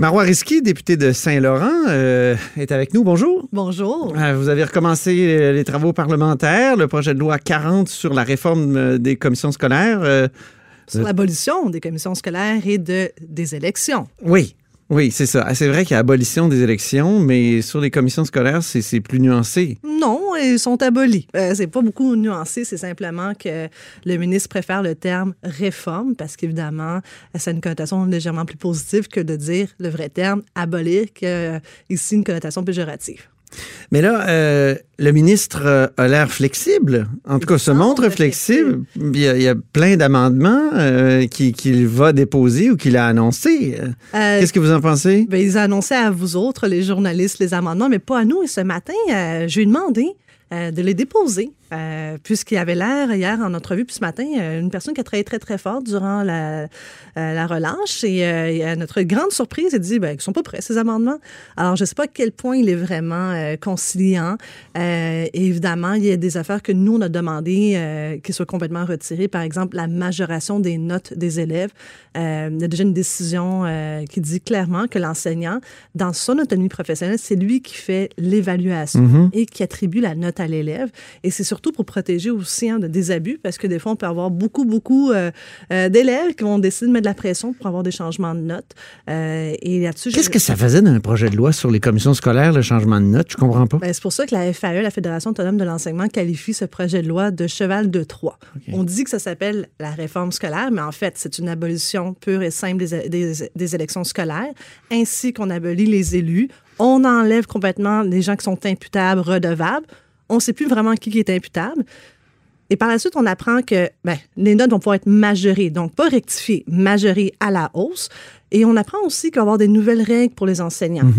Marois Risky, député de Saint-Laurent, euh, est avec nous. Bonjour. Bonjour. Euh, vous avez recommencé euh, les travaux parlementaires, le projet de loi 40 sur la réforme des commissions scolaires. euh, Sur l'abolition des commissions scolaires et de, des élections. oui, oui, c'est ça. Ah, C'est vrai qu'il y a abolition des élections, mais sur les commissions scolaires, c'est plus nuancé. Non, ils sont abolis. Euh, c'est pas beaucoup nuancé, c'est simplement que le ministre préfère le terme réforme parce qu'évidemment, ça a une connotation légèrement plus positive que de dire le vrai terme abolir, qui a ici une connotation péjorative. Mais là, euh, le ministre euh, a l'air flexible. En tout Il cas, se montre flexible. Il y a, il y a plein d'amendements euh, qui- qu'il va déposer ou qu'il a annoncés. Euh, Euh, Qu'est-ce que vous en pensez? Ben, ils annonçaient à vous autres, les journalistes, les amendements, mais pas à nous. Et ce matin, euh, je lui ai demandé euh, de les déposer, euh, puisqu'il avait l'air, hier en entrevue, puis ce matin, euh, une personne qui a travaillé très, très fort durant la, euh, la relâche. Et, euh, et à notre grande surprise, il dit ben, qu'ils sont pas prêts, ces amendements. Alors, je ne sais pas à quel point il est vraiment euh, conciliant. Euh, évidemment, il y a des affaires que nous, on a demandé euh, qu'ils soient complètement retirées. Par exemple, la majoration des notes des élèves. Euh, il y a déjà une décision euh, qui dit clairement que l'enseignant, dans son autonomie professionnelle, c'est lui qui fait l'évaluation Mhm. et qui attribue la note à l'élève. Et c'est surtout pour protéger aussi hein, de des abus, parce que des fois, on peut avoir beaucoup, beaucoup euh, euh, d'élèves qui vont décider de mettre de la pression pour avoir des changements de notes. Euh, et là-dessus, je- Qu'est-ce que ça faisait dans un projet de loi sur les commissions scolaires, le changement de notes? Je comprends pas. Ben, c'est pour ça que la FAE, la Fédération autonome de l'enseignement, qualifie ce projet de loi de cheval de Troie. On dit que ça s'appelle la réforme scolaire, mais en fait, c'est une abolition pure et simple des, des- des élections scolaires, ainsi qu'on abolit les élus. On enlève complètement les gens qui sont imputables, redevables. On ne sait plus vraiment qui est imputable. Et par la suite, on apprend que ben, les notes vont pouvoir être majorées, donc pas rectifiées, majorées à la hausse. Et on apprend aussi qu'il va y avoir des nouvelles règles pour les enseignants.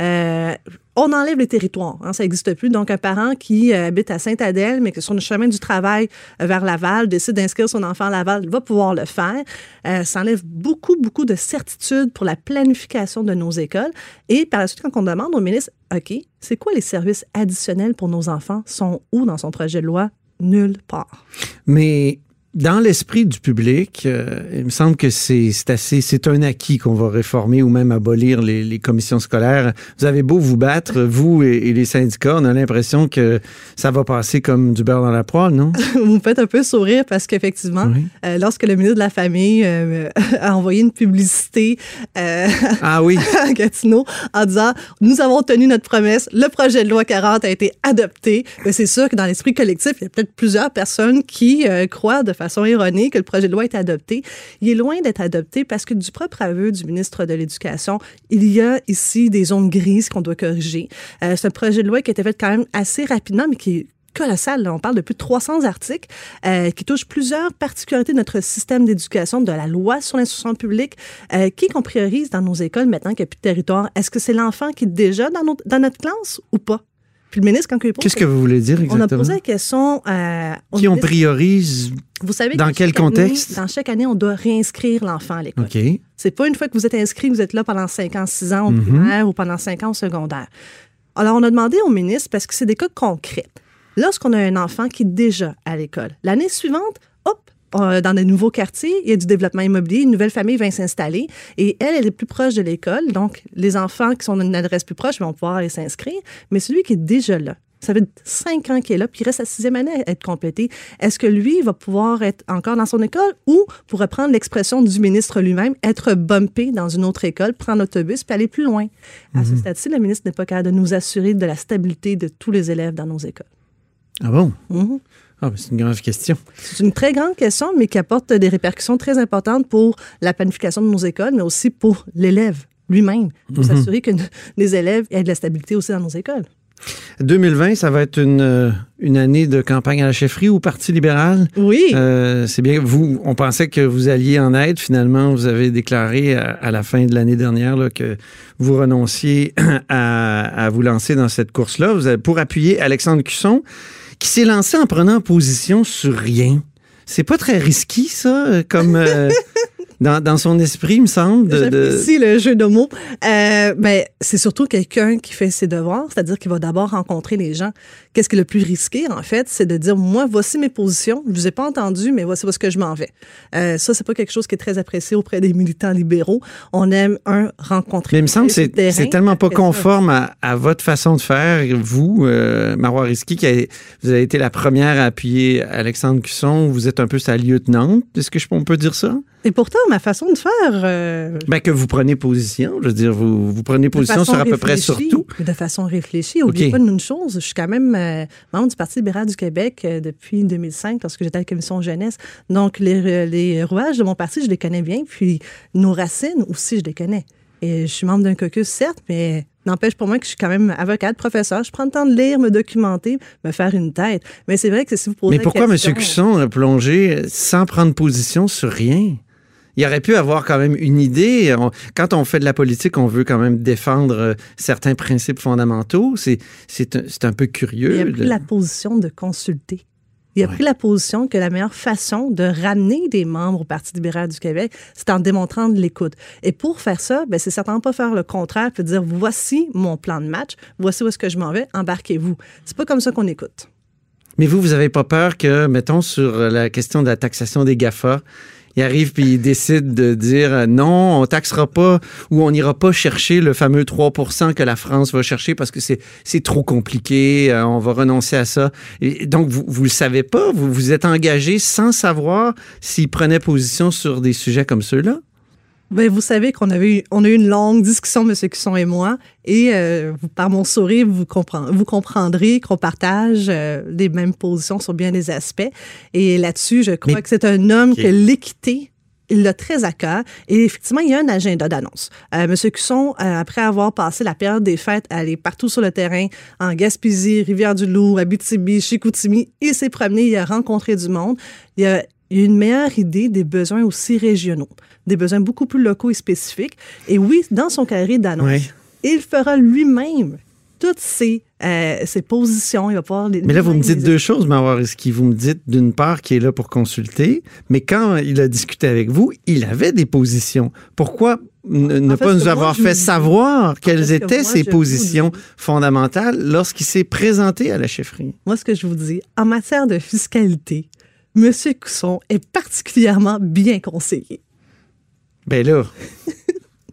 Euh, on enlève les territoires, hein, ça n'existe plus. Donc, un parent qui euh, habite à Sainte-Adèle, mais que sur le chemin du travail euh, vers Laval décide d'inscrire son enfant à Laval, va pouvoir le faire. Euh, ça enlève beaucoup, beaucoup de certitude pour la planification de nos écoles. Et par la suite, quand on demande au ministre, OK, c'est quoi les services additionnels pour nos enfants, sont où dans son projet de loi? Nulle part. Mais dans l'esprit du public, euh, il me semble que c'est assez, c'est un acquis qu'on va réformer ou même abolir les, les commissions scolaires. Vous avez beau vous battre, vous et, et les syndicats, on a l'impression que ça va passer comme du beurre dans la poêle, non? Vous me faites un peu sourire parce qu'effectivement, Oui. euh, lorsque le ministre de la Famille euh, a envoyé une publicité Ah oui. à Gatineau en disant Nous avons tenu notre promesse, le projet de loi 40 a été adopté. Mais c'est sûr que dans l'esprit collectif, il y a peut-être plusieurs personnes qui croient de façon erronée que le projet de loi est adopté. Il est loin d'être adopté parce que du propre aveu du ministre de l'Éducation, il y a ici des zones grises qu'on doit corriger. Euh, c'est un projet de loi qui a été fait quand même assez rapidement, mais qui est colossal. là. On parle de plus de 300 articles euh, qui touchent plusieurs particularités de notre système d'éducation, de la loi sur l'instruction publique, euh, qui qu'on priorise dans nos écoles maintenant qu'il n'y a plus de territoire. Est-ce que c'est l'enfant qui est déjà dans notre classe ou pas? Puis le ministre, quand il pose... Qu'est-ce que vous voulez dire On a exactement? posé la question euh, Qui on priorise? Vous savez dans que quel année- contexte? dans chaque année, on doit réinscrire l'enfant à l'école. OK. C'est pas une fois que vous êtes inscrit, que vous êtes là pendant 5 ans, 6 ans au Mhm. primaire ou pendant 5 ans au secondaire. Alors, on a demandé au ministre, parce que c'est des cas concrets. Lorsqu'on a un enfant qui est déjà à l'école, l'année suivante, dans de nouveaux quartiers, il y a du développement immobilier, une nouvelle famille vient s'installer et elle, elle est plus proche de l'école. Donc, les enfants qui sont d'une adresse plus proche vont pouvoir aller s'inscrire. Mais celui qui est déjà là, ça fait cinq ans qu'il est là, puis il reste sa sixième année à être complété. Est-ce que lui va pouvoir être encore dans son école ou, pour reprendre l'expression du ministre lui-même, être bumpé dans une autre école, prendre l'autobus puis aller plus loin? À ce stade-ci, le ministre n'est pas capable de nous assurer de la stabilité de tous les élèves dans nos écoles. Ah bon? Mhm. Ah, ben, c'est une grave question. C'est une très grande question, mais qui apporte des répercussions très importantes pour la planification de nos écoles, mais aussi pour l'élève lui-même, pour s'assurer que les élèves aient de la stabilité aussi dans nos écoles. 2020, ça va être une, euh, une année de campagne à la chefferie au Parti libéral? Oui. Euh, c'est bien. Vous, on pensait que vous alliez en aide. Finalement, vous avez déclaré à, à la fin de l'année dernière là, que vous renonciez à, à vous lancer dans cette course-là. Vous avez, pour appuyer Alexandre Cusson, qui s'est lancé en prenant position sur rien. C'est pas très risqué, ça, euh, comme. euh, dans, dans son esprit, il me semble. De, de- le jeu de mots. Euh, mais c'est surtout quelqu'un qui fait ses devoirs, c'est-à-dire qu'il va d'abord rencontrer les gens. Qu'est-ce qui est le plus risqué, en fait, c'est de dire, moi, voici mes positions, je vous ai pas entendu, mais voici où est-ce que je m'en vais. Euh, ça, c'est pas quelque chose qui est très apprécié auprès des militants libéraux. On aime, un, rencontrer Mais il me semble que c'est tellement pas conforme à, à votre façon de faire. Vous, euh, Marois Risky, qui a- vous avez été la première à appuyer Alexandre Cusson. Vous êtes un peu sa lieutenante. Est-ce que je, on peut dire ça? Et pourtant, ma façon de faire, euh, Ben, que vous prenez position. Je veux dire, vous, vous prenez position sur à peu près sur tout. De façon réfléchie. Oubliez OK. pas une chose, je suis quand même euh, membre du Parti libéral du Québec euh, depuis 2005, lorsque j'étais à la commission jeunesse. Donc, les, les rouages de mon parti, je les connais bien. Puis, nos racines aussi, je les connais. Et je suis membre d'un caucus, certes, mais n'empêche pour moi que je suis quand même avocate, professeur. Je prends le temps de lire, me documenter, me faire une tête. Mais c'est vrai que si vous posez Mais pourquoi M. Cusson a plongé sans prendre position sur rien? Il aurait pu avoir quand même une idée. On- quand on fait de la politique, on veut quand même défendre euh, certains principes fondamentaux. C'est c'est un, c'est un peu curieux. Il a de- pris la position de consulter. Il a Ouais. pris la position que la meilleure façon de ramener des membres au Parti libéral du Québec, c'est en démontrant de l'écoute. Et pour faire ça, ben, c'est certainement pas faire le contraire, puis dire voici mon plan de match, voici où est-ce que je m'en vais, embarquez-vous. C'est pas comme ça qu'on écoute. Mais vous, vous n'avez pas peur que, mettons, sur la question de la taxation des GAFA, il arrive puis il décide de dire euh, non, on taxera pas ou on n'ira pas chercher le fameux 3% que la France va chercher parce que c'est trop compliqué, euh, on va renoncer à ça. Donc, vous vous le savez pas, vous vous êtes engagé sans savoir s'il prenait position sur des sujets comme ceux-là? Ben, vous savez qu'on avait eu, on a eu une longue discussion, M. Cusson et moi, et euh, par mon sourire, vous, comprend- vous comprendrez qu'on partage euh, les mêmes positions sur bien des aspects. Et là-dessus, je crois Mais- que c'est un homme que l'équité, il l'a très à cœur. Et effectivement, il y a un agenda d'annonce. Euh, M. Cusson, euh, après avoir passé la période des fêtes, aller partout sur le terrain, en Gaspésie, Rivière-du-Loup, Abitibi, Chicoutimi, il s'est promené, il a rencontré du monde. Il a une meilleure idée des besoins aussi régionaux, des besoins beaucoup plus locaux et spécifiques. Et oui, dans son carré d'annonce, Oui. il fera lui-même toutes ses, euh, ses positions. Il va pouvoir les, Mais là, vous me dites les- deux choses, Marois Risky. Vous me dites, d'une part, qu'il est là pour consulter, mais quand il a discuté avec vous, il avait des positions. Pourquoi ne, ne En fait, pas nous avoir fait savoir quelles que étaient moi, ses positions fondamentales lorsqu'il s'est présenté à la chefferie? Moi, ce que je vous dis, en matière de fiscalité, M. Cusson est particulièrement bien conseillé. Ben là,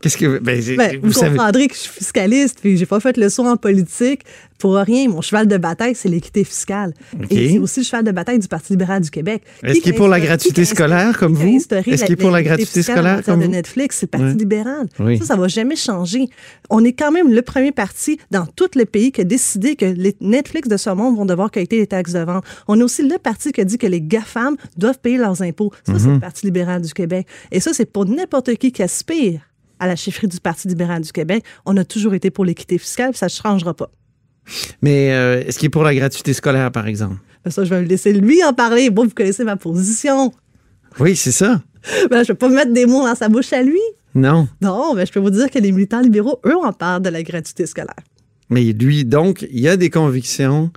qu'est-ce que... Ben, Ben, vous vous savez... comprendrez que je suis fiscaliste, puis j'ai pas fait le saut en politique pour rien. Mon cheval de bataille, c'est l'équité fiscale. OK. Et c'est aussi le cheval de bataille du Parti libéral du Québec. Est-ce Qui qu'il est pour la gratuité scolaire comme vous? Est-ce qu'il est pour la gratuité scolaire comme de? Netflix, c'est le Parti libéral. Oui. Ça, ça va jamais changer. On est quand même le premier parti dans tout le pays qui a décidé que les Netflix de ce monde vont devoir quitter les taxes de vente. On est aussi le parti qui a dit que les GAFAM doivent payer leurs impôts. Ça, c'est Mhm. le Parti libéral du Québec. Et ça, c'est pour n'importe qui qui aspire à la chefferie du Parti libéral du Québec. On a toujours été pour l'équité fiscale, ça ne changera pas. Mais euh, est-ce qu'il est pour la gratuité scolaire, par exemple? Ben, Ça, je vais me laisser lui en parler. Bon, vous connaissez ma position. Oui, c'est ça. Ben, je ne vais pas mettre des mots dans sa bouche à lui. Non. Non, mais je peux vous dire que les militants libéraux, eux, en parlent de la gratuité scolaire. Mais lui, donc, il a des convictions,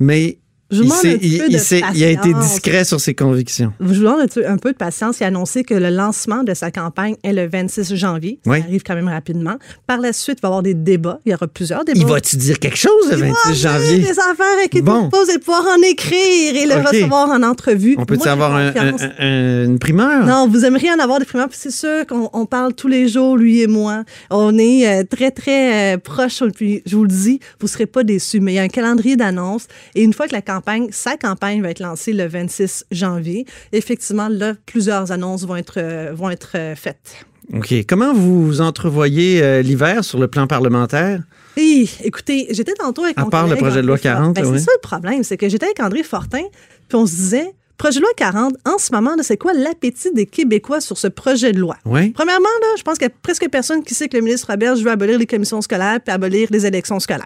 mais Je il, un petit il- peu il de s'est- il a été discret sur ses convictions. Je vous demande un peu- de patience. Il a annoncé que le lancement de sa campagne est le 26 janvier. Ça Oui. arrive quand même rapidement. Par la suite, il va y avoir des débats. Il y aura plusieurs débats. Il va-tu dire quelque chose le Il va 26 avoir janvier? Des affaires et qui Bon. pose et pouvoir en écrire et le recevoir en entrevue. On peut-tu avoir un- confiance. un- un- une primeur? Non, vous aimeriez en avoir des primaires. puis C'est sûr qu'on on parle tous les jours, lui et moi. On est euh, très, très euh, proches. Puis, je vous le dis, vous ne serez pas déçus. Mais il y a un calendrier d'annonces. Et une fois que la campagne, sa campagne va être lancée le 26 janvier, effectivement, là, plusieurs annonces vont être, euh, vont être euh, faites. OK. Comment vous entrevoyez euh, l'hiver sur le plan parlementaire? Et, écoutez, j'étais tantôt avec À part le projet de loi André Fortin. 40, Ben, oui. C'est ça le problème, c'est que j'étais avec André Fortin, puis on se disait, projet de loi 40, en ce moment, c'est quoi l'appétit des Québécois sur ce projet de loi? Oui. Premièrement, là, je pense qu'il y a presque personne qui sait que le ministre Roberge veut abolir les commissions scolaires puis abolir les élections scolaires.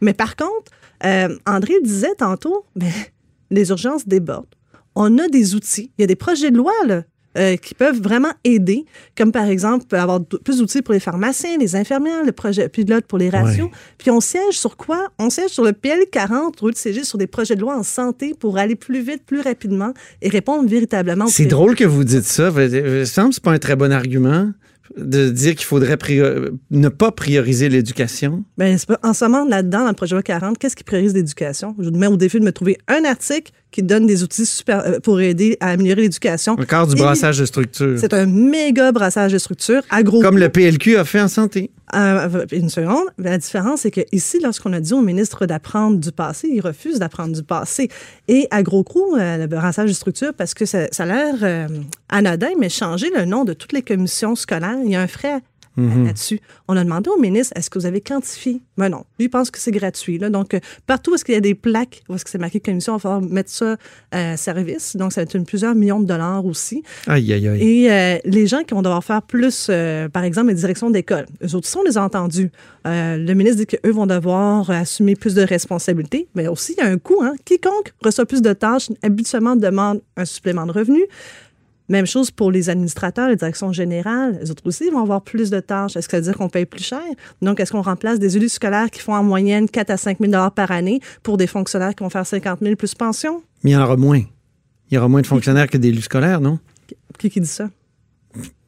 Mais par contre, euh, André le disait tantôt, mais les urgences débordent. On a des outils. Il y a des projets de loi là, euh, qui peuvent vraiment aider, comme par exemple avoir plus d'outils pour les pharmaciens, les infirmières, le projet pilote pour les ratios. Ouais. Puis on siège sur quoi? On siège sur le PL 40 au lieu de siéger sur des projets de loi en santé pour aller plus vite, plus rapidement et répondre véritablement aux C'est drôle que vous dites ça. Il me semble que pas un très bon argument de dire qu'il faudrait ne pas prioriser l'éducation? Ben, en ce moment, là-dedans, dans le projet de loi 40, qu'est-ce qui priorise l'éducation? Je vous mets au défi de me trouver un article qui donne des outils super, euh, pour aider à améliorer l'éducation. Encore du Et brassage de structure. C'est un méga brassage de structure à gros Comme le PLQ a fait en santé. Euh, une seconde. La différence, c'est que ici, lorsqu'on a dit au ministre d'apprendre du passé, il refuse d'apprendre du passé. Et à gros coup, euh, le brassage de structure, parce que ça, a l'air euh, anodin, mais changer le nom de toutes les commissions scolaires, il y a un frais Mhm. là-dessus. On a demandé au ministre, est-ce que vous avez quantifié? Mais non, lui il pense que c'est gratuit. Là. Donc, euh, partout où est-ce qu'il y a des plaques, où est-ce que c'est marqué commission, il va falloir mettre ça à service. Donc, ça va être une, plusieurs millions de dollars aussi. Aïe, aïe, aïe. Et euh, les gens qui vont devoir faire plus, euh, par exemple, les directions d'école, eux autres, on les a entendus. Euh, le ministre dit qu'eux vont devoir assumer plus de responsabilités, mais aussi, il y a un coût. Hein? Quiconque reçoit plus de tâches, habituellement demande un supplément de revenus. Même chose pour les administrateurs, les directions générales. Les autres aussi vont avoir plus de tâches. Est-ce que ça veut dire qu'on paye plus cher? Donc, est-ce qu'on remplace des élus scolaires qui font en moyenne 4 à 5 000 par année pour des fonctionnaires qui vont faire 50 000 plus pension? Mais il y en aura moins. Il y aura moins de fonctionnaires que d'élus scolaires, non? Qui, qui dit ça?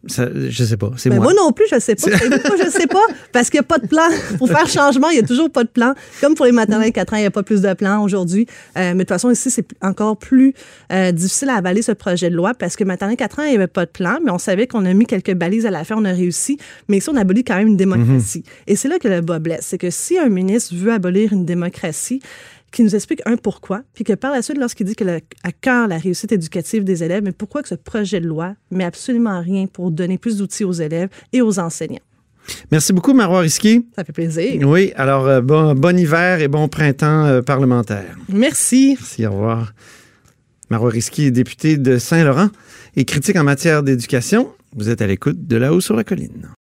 Ça, je sais pas. C'est Ben, moi. moi non plus, je sais pas. Pourquoi je sais pas? Parce qu'il n'y a pas de plan. Pour faire changement, il n'y a toujours pas de plan. Comme pour les maternelles 4 ans, il n'y a pas plus de plan aujourd'hui. Euh, mais de toute façon, ici, c'est encore plus euh, difficile à avaler ce projet de loi parce que maternelle 4 ans, il n'y avait pas de plan, mais on savait qu'on a mis quelques balises à la fin, on a réussi. Mais ici, on abolit quand même une démocratie. Et c'est là que le bas blesse. C'est que si un ministre veut abolir une démocratie, qui nous explique un pourquoi, puis que par la suite, lorsqu'il dit qu'il a à cœur la réussite éducative des élèves, mais pourquoi que ce projet de loi met absolument rien pour donner plus d'outils aux élèves et aux enseignants. Merci beaucoup, Marois Risky. Ça fait plaisir. Oui, alors euh, bon, bon hiver et bon printemps euh, parlementaire. Merci. Merci, au revoir. Marois Risky est député de Saint-Laurent et critique en matière d'éducation. Vous êtes à l'écoute de là-haut sur la colline.